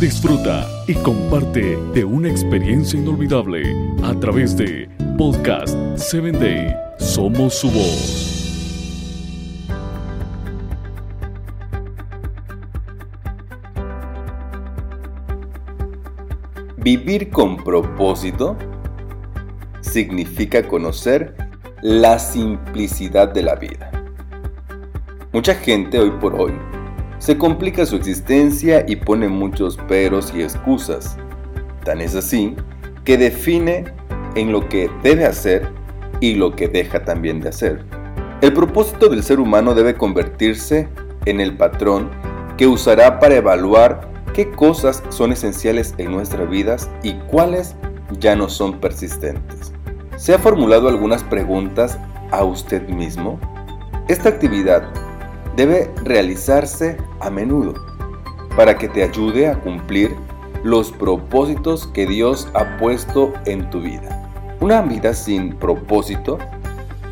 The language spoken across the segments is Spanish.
Disfruta y comparte de una experiencia inolvidable a través de Podcast 7 Day. Somos su voz. Vivir con propósito significa conocer la simplicidad de la vida. Mucha gente hoy por hoy se complica su existencia y pone muchos peros y excusas. Tan es así que define en lo que debe hacer y lo que deja también de hacer. El propósito del ser humano debe convertirse en el patrón que usará para evaluar qué cosas son esenciales en nuestras vidas y cuáles ya no son persistentes. ¿Se ha formulado algunas preguntas a usted mismo? Esta actividad debe realizarse a menudo para que te ayude a cumplir los propósitos que Dios ha puesto en tu vida. Una vida sin propósito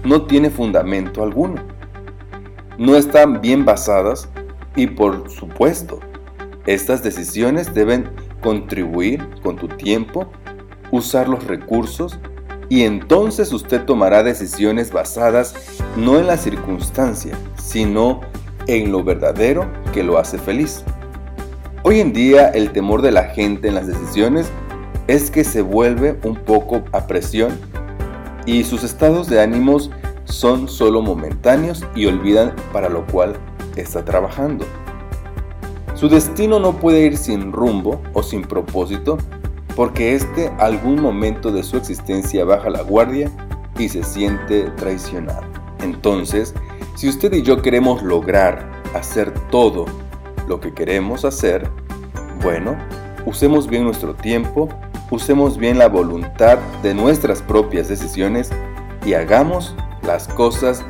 no tiene fundamento alguno. No están bien basadas y por supuesto, estas decisiones deben contribuir con tu tiempo, usar los recursos y entonces usted tomará decisiones basadas no en la circunstancia, sino en lo verdadero que lo hace feliz. Hoy en día el temor de la gente en las decisiones es que se vuelve un poco a presión y sus estados de ánimos son solo momentáneos y olvidan para lo cual está trabajando. Su destino no puede ir sin rumbo o sin propósito porque este algún momento de su existencia baja la guardia y se siente traicionado. Entonces, si usted y yo queremos lograr hacer todo lo que queremos hacer, bueno, usemos bien nuestro tiempo, usemos bien la voluntad de nuestras propias decisiones y hagamos las cosas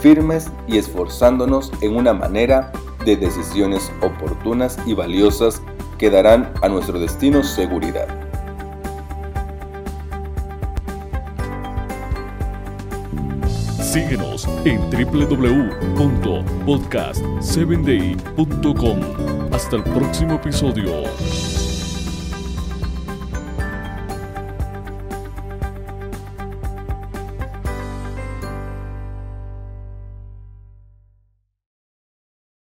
firmes y esforzándonos en una manera de decisiones oportunas y valiosas que darán a nuestro destino seguridad. Síguenos en www.podcast7day.com. Hasta el próximo episodio.